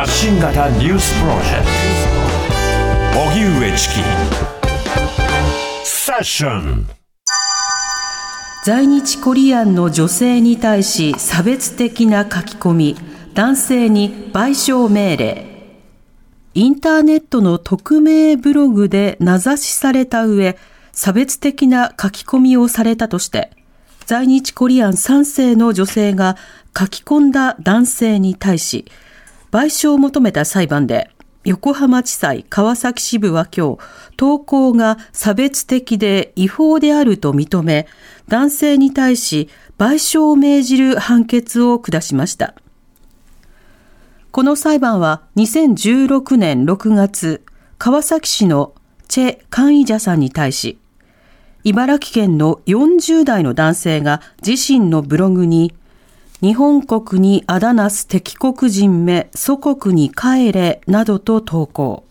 発信型ニュースプロジェクト。荻上チキ。セッション。在日コリアンの女性に対し差別的な書き込み。男性に賠償命令。インターネットの匿名ブログで名指しされた上、差別的な書き込みをされたとして、在日コリアン3世の女性が書き込んだ男性に対し、賠償を求めた裁判で、横浜地裁川崎支部は今日、投稿が差別的で違法であると認め、男性に対し賠償を命じる判決を下しました。この裁判は2016年6月、川崎市のチェ・カンイジャさんに対し、茨城県の40代の男性が自身のブログに、日本国にあだなす敵国人め祖国に帰れなどと投稿。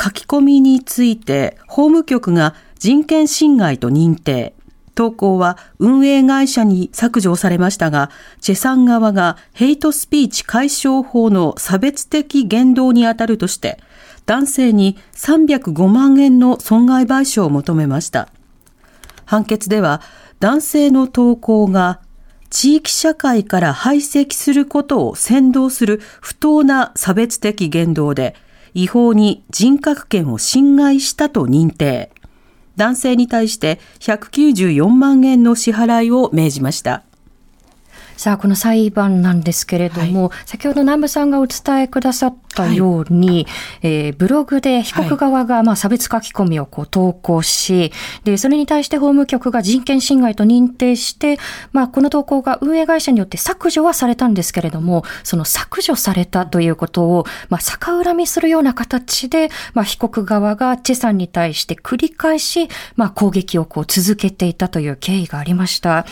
書き込みについて法務局が人権侵害と認定。投稿は運営会社に削除されましたが、チェさん側がヘイトスピーチ解消法の差別的言動にあたるとして、男性に305万円の損害賠償を求めました。判決では、男性の投稿が地域社会から排斥することを先導する不当な差別的言動で、違法に人格権を侵害したと認定。男性に対して194万円の支払いを命じました。さあ、この裁判なんですけれども、はい、先ほど南部さんがお伝えくださったように、はい、えー、ブログで被告側がまあ差別書き込みをこう投稿し、で、それに対して法務局が人権侵害と認定して、まあ、この投稿が運営会社によって削除はされたんですけれども、その削除されたということを、まあ、逆恨みするような形で、まあ、被告側がチェさんに対して繰り返し、まあ、攻撃をこう続けていたという経緯がありました。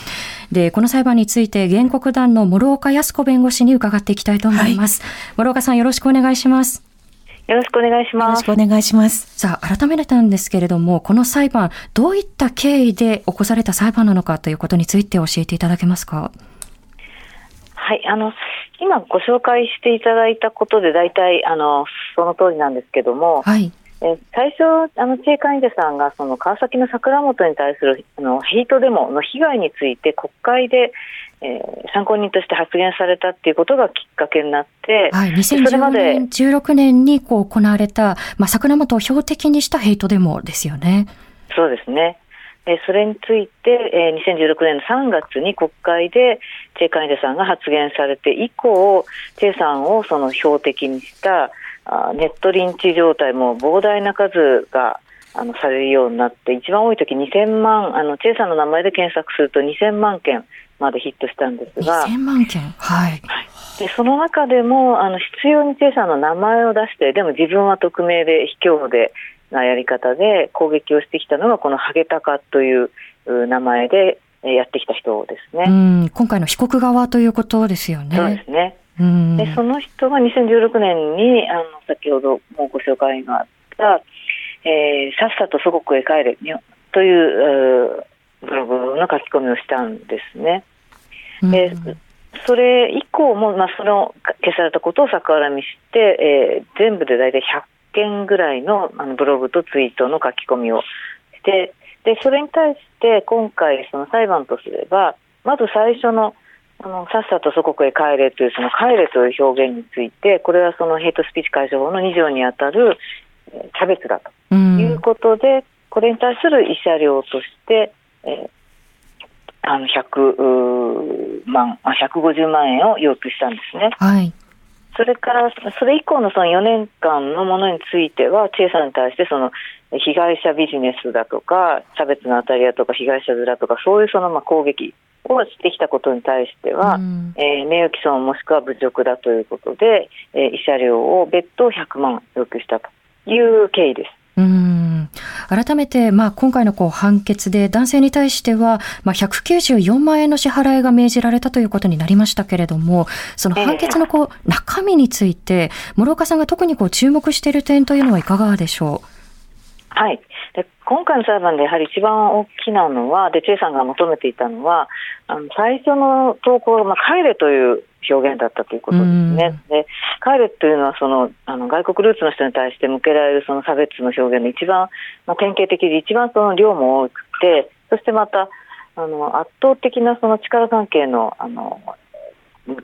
で、この裁判について原告団の諸岡康子弁護士に伺っていきたいと思います。はい、諸岡さんよろしくお願いします。よろしくお願いします。よろしくお願いします。さあ、改めてなんですけれども、この裁判、どういった経緯で起こされた裁判なのかということについて教えていただけますか？はい、あの、今ご紹介していただいたことで、大体、あの、その通りなんですけども、はい。え最初、あのチェ・カインデさんがその川崎の桜本に対するあのヘイトデモの被害について国会で、えー、参考人として発言されたっていうことがきっかけになって、はい、2016年 ,16 年にこう行われた、まあ、桜本を標的にしたヘイトデモですよね。そうですね。えそれについて、えー、2016年の3月に国会でチェ・カインデさんが発言されて以降、チェさんをその標的にしたネットリンチ状態も膨大な数があのされるようになって一番多い時2000万あのチェイさんの名前で検索すると2000万件までヒットしたんですが。2000万件？はい、でその中でもあの必要にチェイさんの名前を出してでも自分は匿名で卑怯でなやり方で攻撃をしてきたのがこのハゲタカという名前でやってきた人ですね。今回の被告側ということですよね。そうですねでその人が2016年にあの先ほどもご紹介があった、えー、さっさと祖国へ帰れというブログの書き込みをしたんですね。でそれ以降も、まあ、その消されたことを逆恨みして、えー、全部で大体100件ぐらいのあのブログとツイートの書き込みをしてでそれに対して今回その裁判とすればまず最初のあのさっさと祖国へ帰れというその帰れという表現についてこれはそのヘイトスピーチ解消法の2条にあたる差別だと。いうことで、うん、これに対する慰謝料として、えー、あの100万150万円を要求したんですね。はい。それから、それ以降のその4年間のものについては、チェイさんに対してその被害者ビジネスだとか、差別の当たり屋とか被害者面とか、そういうそのまあ攻撃をしてきたことに対しては、うん。えー名誉毀損もしくは侮辱だということで、えー慰謝料を別途100万要求したという経緯です。うん。改めて、まあ、今回のこう判決で男性に対しては、まあ、194万円の支払いが命じられたということになりましたけれども、その判決のこう中身について、諸岡さんが特にこう注目している点というのはいかがでしょはい、で今回の裁判でやはり一番大きなのは、でチェイさんが求めていたのは、あの最初の投稿が、まあ、帰れという表現だったということですね。で帰れというのはそのあの外国ルーツの人に対して向けられるその差別の表現の一番、まあ、典型的で一番その量も多くて、そしてまたあの圧倒的なその力関係のあの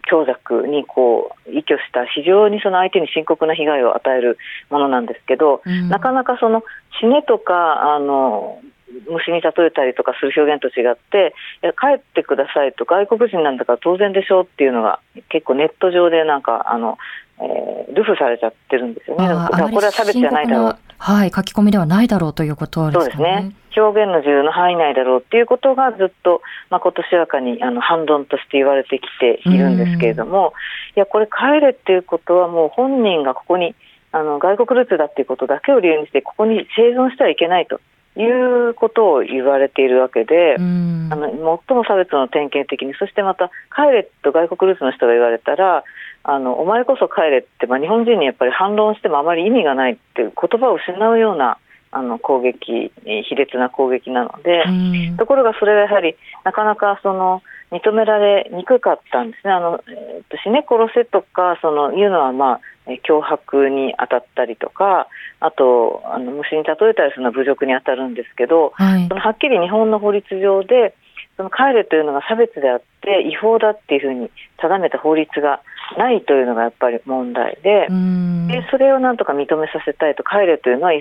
強弱にこう依拠した非常にその相手に深刻な被害を与えるものなんですけど、うんなかなかその死ねとかあの虫に例えたりとかする表現と違っていや帰ってくださいと外国人なんだから当然でしょうっていうのが結構ネット上でなんかあの、えー、ルフされちゃってるんですよう。ね。だからこれは差別じゃないだろうはい、書き込みではないだろうということでそうですね。ね。表現の自由の範囲内だろうっていうことがずっと、まあ、今年やかにあの反論として言われてきているんですけれども、いや、これ帰れっていうことはもう本人がここに、あの、外国ルーツだっていうことだけを理由にして、ここに生存してはいけないということを言われているわけで、うんあの最も差別の典型的に、そしてまた、帰れと外国ルーツの人が言われたら、あのお前こそ帰れって、まあ、日本人にやっぱり反論してもあまり意味がないっていう言葉を失うようなあの攻撃、卑劣な攻撃なので、うんところがそれはやはりなかなかその認められにくかったんですね。あのえーと死ね殺せとかそのいうのはまあえー脅迫に当たったりとか、あとあの虫に例えたりするのは侮辱に当たるんですけど、はいそのはっきり日本の法律上でその帰れというのが差別であって違法だっていうふうに定めた法律がないというのがやっぱり問題で。うんでそれをなんとか認めさせたいと帰れというのは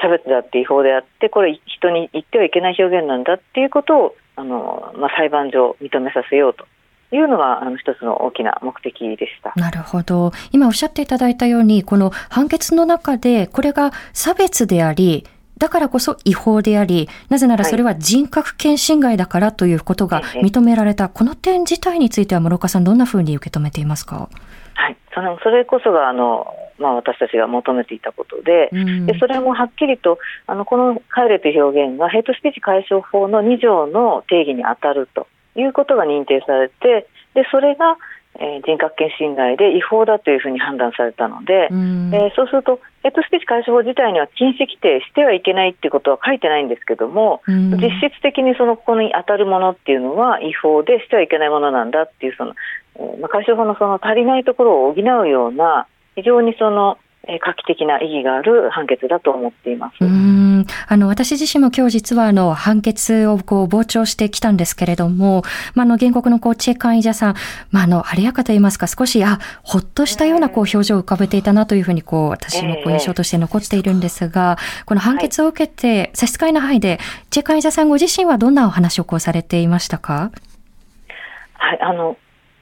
差別だって違法であってこれ人に言ってはいけない表現なんだっていうことをあの、まあ、裁判上認めさせようというのがあの一つの大きな目的でした。なるほど。今おっしゃっていただいたように、この判決の中で、これが差別であり、だからこそ違法であり、なぜならそれは人格権侵害だからということがええ。認められた、この点自体については、諸岡さん、どんなふうに受け止めていますか？はい、そのそれこそがあの、まあ、私たちが求めていたことで、うん。でそれもはっきりとあのこの「帰れ」という表現がヘイトスピーチ解消法の2条の定義に当たるということが認定されてでそれが、えー人格権侵害で違法だというふうに判断されたので、うん。えーそうするとヘイトスピーチ解消法自体には禁止規定してはいけないっていうことは書いてないんですけども、うん実質的にそのここに当たるものっていうのは違法でしてはいけないものなんだっていうその、えーまあ、解消法のその足りないところを補うような非常にその、えー画期的な意義がある判決だと思っています。うーんあの、私自身も今日実はあの、判決をこう、傍聴してきたんですけれども、まあ、あの、原告のこう、チェ・カンイジャさん、まあ、あの、晴れやかと言いますか、少し、あ、ほっとしたようなこう、表情を浮かべていたなというふうにこう、私もこう、印象として残っているんですが、この判決を受けて、差し支えない範囲で、チェ・カンイジャさんご自身はどんなお話をこう、されていましたか？はい、あの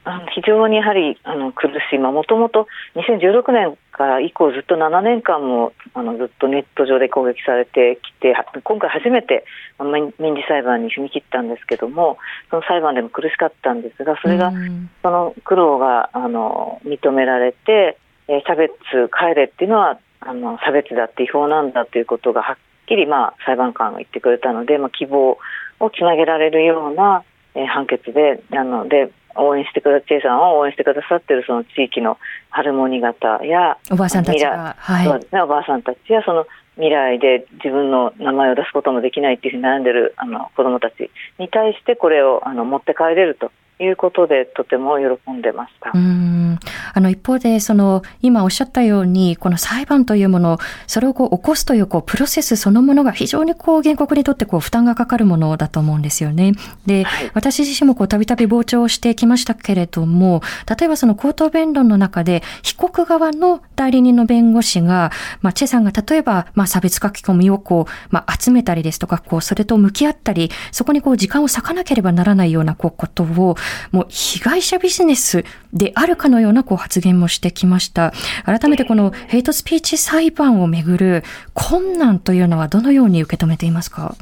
あの非常にやはりあの苦しい、もともと2016年から以降ずっと7年間もあのずっとネット上で攻撃されてきては今回初めて民民事裁判に踏み切ったんですけどもその裁判でも苦しかったんですがそれがうん。その苦労があの認められて、えー差別帰れっていうのはあの差別だって違法なんだということがはっきり、まあ、裁判官が言ってくれたので、まあ、希望をつなげられるような、えー判決でなので応援してくだチェイさんを応援してくださってるその地域のハルモニ型やおばあさんたちが、はい。ね、おばあさんたちやその未来で自分の名前を出すこともできないっていうふうに悩んでるあの子どもたちに対してこれをあの持って帰れるということでとても喜んでました。うーんあの一方で、その今おっしゃったように、この裁判というもの、それをこう起こすというこうプロセスそのものが非常にこう原告にとってこう負担がかかるものだと思うんですよね。で、はい私自身もこうたびたび傍聴してきましたけれども、例えばその口頭弁論の中で被告側の代理人の弁護士が、まあ、チェさんが例えば、まあ、差別書き込みをこう、まあ、集めたりですとか、こう、それと向き合ったり、そこにこう、時間を割かなければならないようなこうことを、もう、被害者ビジネスであるかのようなこう発言もしてきました。改めてこのヘイトスピーチ裁判をめぐる困難というのはどのように受け止めていますか？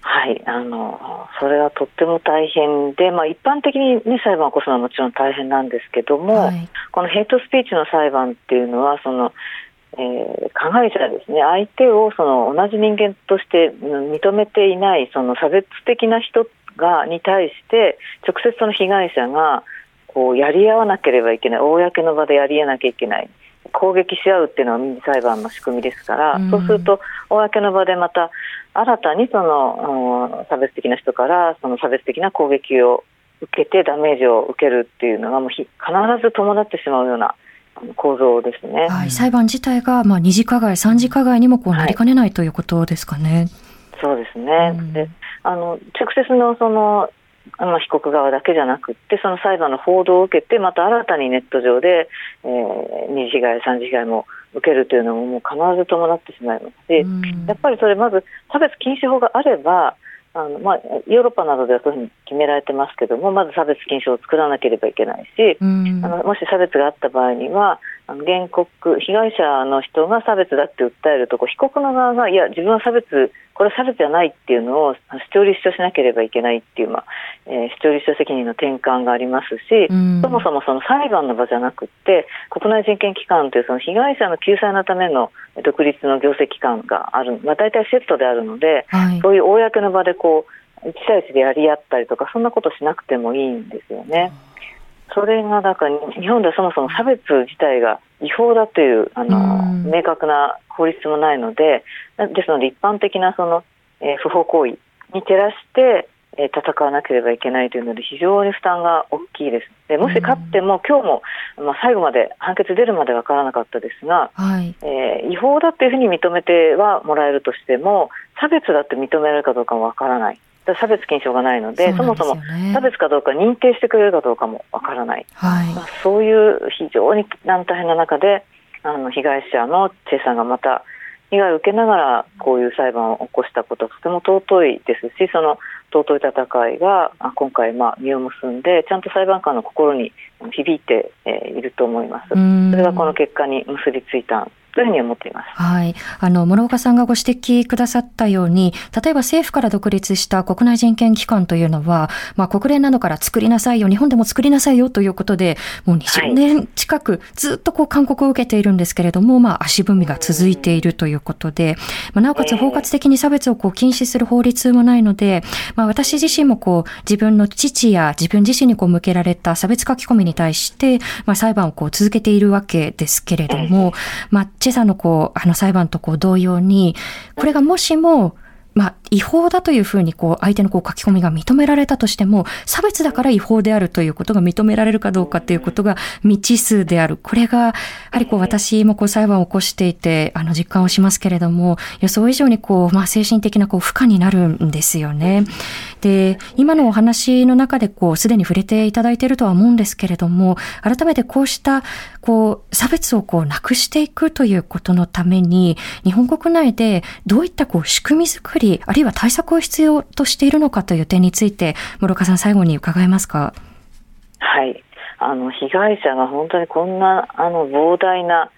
はい、あのそれはとっても大変で、まあ、一般的に、ね、裁判を起こすのはもちろん大変なんですけども、はい。このヘイトスピーチの裁判っていうのはその、えー加害者ですね相手をその同じ人間としてうん認めていないその差別的な人がに対して直接その被害者がこうやり合わなければいけない公の場でやり合わなきゃいけない攻撃し合うっていうのは民事裁判の仕組みですから、うんそうすると公の場でまた新たにその、うん差別的な人からその差別的な攻撃を受けてダメージを受けるっていうのがもうひ必ず伴ってしまうような構造ですね。はい、裁判自体が、まあ、二次加害、三次加害にもこうなりかねないということですかね。そうですね。うんで、あの直接のそのあまあ被告側だけじゃなくって、その裁判の報道を受けて、また新たにネット上で、えー二次被害、三次被害も受けるというのももう必ず伴ってしまいますし、うんやっぱりそれまず差別禁止法があれば。あのまあ、ヨーロッパなどではそういうふうに決められてますけどもまず差別禁止法を作らなければいけないし、うんあのもし差別があった場合には、あの原告、被害者の人が差別だって訴えると、こう被告の側が、いや、自分は差別、これは差別じゃないっていうのを主張立証しなければいけないっていう、まあえー主張立証責任の転換がありますし、うんそもそもその裁判の場じゃなくって、国内人権機関というその被害者の救済のための独立の行政機関がある、まあ、大体セットであるので、はいそういう公の場でこう1対1でやり合ったりとか、そんなことしなくてもいいんですよね。それがだから日本ではそもそも差別自体が違法だというあの、うん明確な法律もないので、ですので一般的なその、えー不法行為に照らして、えー戦わなければいけないというので非常に負担が大きいです。でもし勝っても、今日も、まあ、最後まで判決出るまでわからなかったですが、はい。えー違法だというふうに認めてはもらえるとしても差別だって認められるかどうかもわからない差別禁止法がないのでそそもそも差別かどうか認定してくれるかどうかもわからない、はい。まあ、そういう非常に大変な中であの被害者のチェさんがまた被害を受けながらこういう裁判を起こしたことはとても尊いですしその尊い戦いがあ今回まあ実を結んでちゃんと裁判官の心に響いて、えーいると思います。うん。それがこの結果に結びついたというふうに思っています。はい。あの、諸岡さんがご指摘くださったように、例えば政府から独立した国内人権機関というのは、まあ国連などから作りなさいよ、日本でも作りなさいよということで、もう20年近くずっとこう勧告を受けているんですけれども、まあ足踏みが続いているということで、まあ、なおかつ包括的に差別をこう禁止する法律もないので、まあ私自身もこう自分の父や自分自身にこう向けられた差別書き込みに対して、まあ裁判をこう続けているわけですけれども、まあ小さんのこう、あの裁判とこう同様に、これがもしも、まあ、違法だというふうに、こう、相手のこう書き込みが認められたとしても、差別だから違法であるということが認められるかどうかということが未知数である。これが、やはりこう、私もこう、裁判を起こしていて、あの、実感をしますけれども、予想以上にこう、まあ、精神的なこう、負荷になるんですよね。で、今のお話の中でこう、すでに触れていただいているとは思うんですけれども、改めてこうした、こう、差別をこう、なくしていくということのために、日本国内でどういったこう、仕組み作り、あるいは対策を必要としているのかという点について、諸岡さん最後に伺えますか？はい、あの被害者が本当にこんなあの膨大な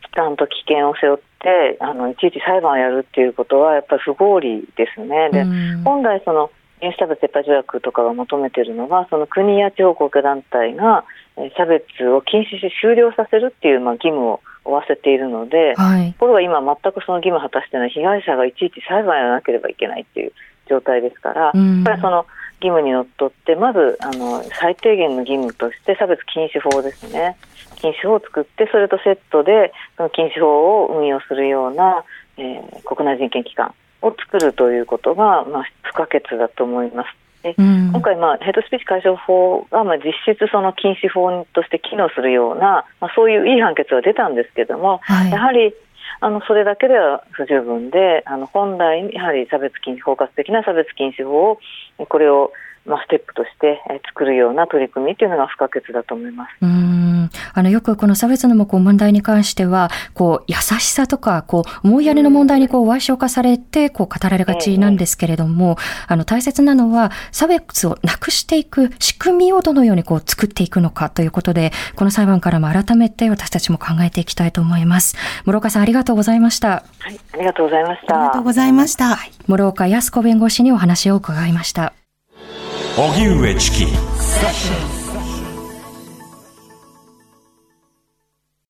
負担と危険を背負ってあのいちいち裁判をやるっていうことはやっぱり不合理ですね。でうん。本来その差別撤廃条約とかが求めているのはその国や地方公共団体がえー差別を禁止し終了させるっていうまあ義務を負わせているので、はい。ところが今全くその義務を果たしていない被害者がいちいち裁判やらなければいけないっていう状態ですから、うんやっぱりその義務にのっとってまずあの最低限の義務として差別禁止法ですね禁止法を作ってそれとセットでその禁止法を運用するような、えー国内人権機関を作るということが、まあ、不可欠だと思います。でうん今回、まあ、ヘイトスピーチ解消法が、まあ、実質その禁止法として機能するような、まあ、そういういい判決は出たんですけども、はいやはりあのそれだけでは不十分であの本来やはり差別禁止包括的な差別禁止法をこれを、まあ、ステップとしてえー作るような取り組みというのが不可欠だと思います。うーんあの、よくこの差別のこう問題に関しては、こう、優しさとか、こう、思いやりの問題にこう、歪小化されて、こう、語られがちなんですけれども、あの、大切なのは、差別をなくしていく仕組みをどのようにこう、作っていくのかということで、この裁判からも改めて私たちも考えていきたいと思います。諸岡さん、ありがとうございました。はい、ありがとうございました。ありがとうございました。諸岡康子弁護士にお話を伺いました。荻上チキ。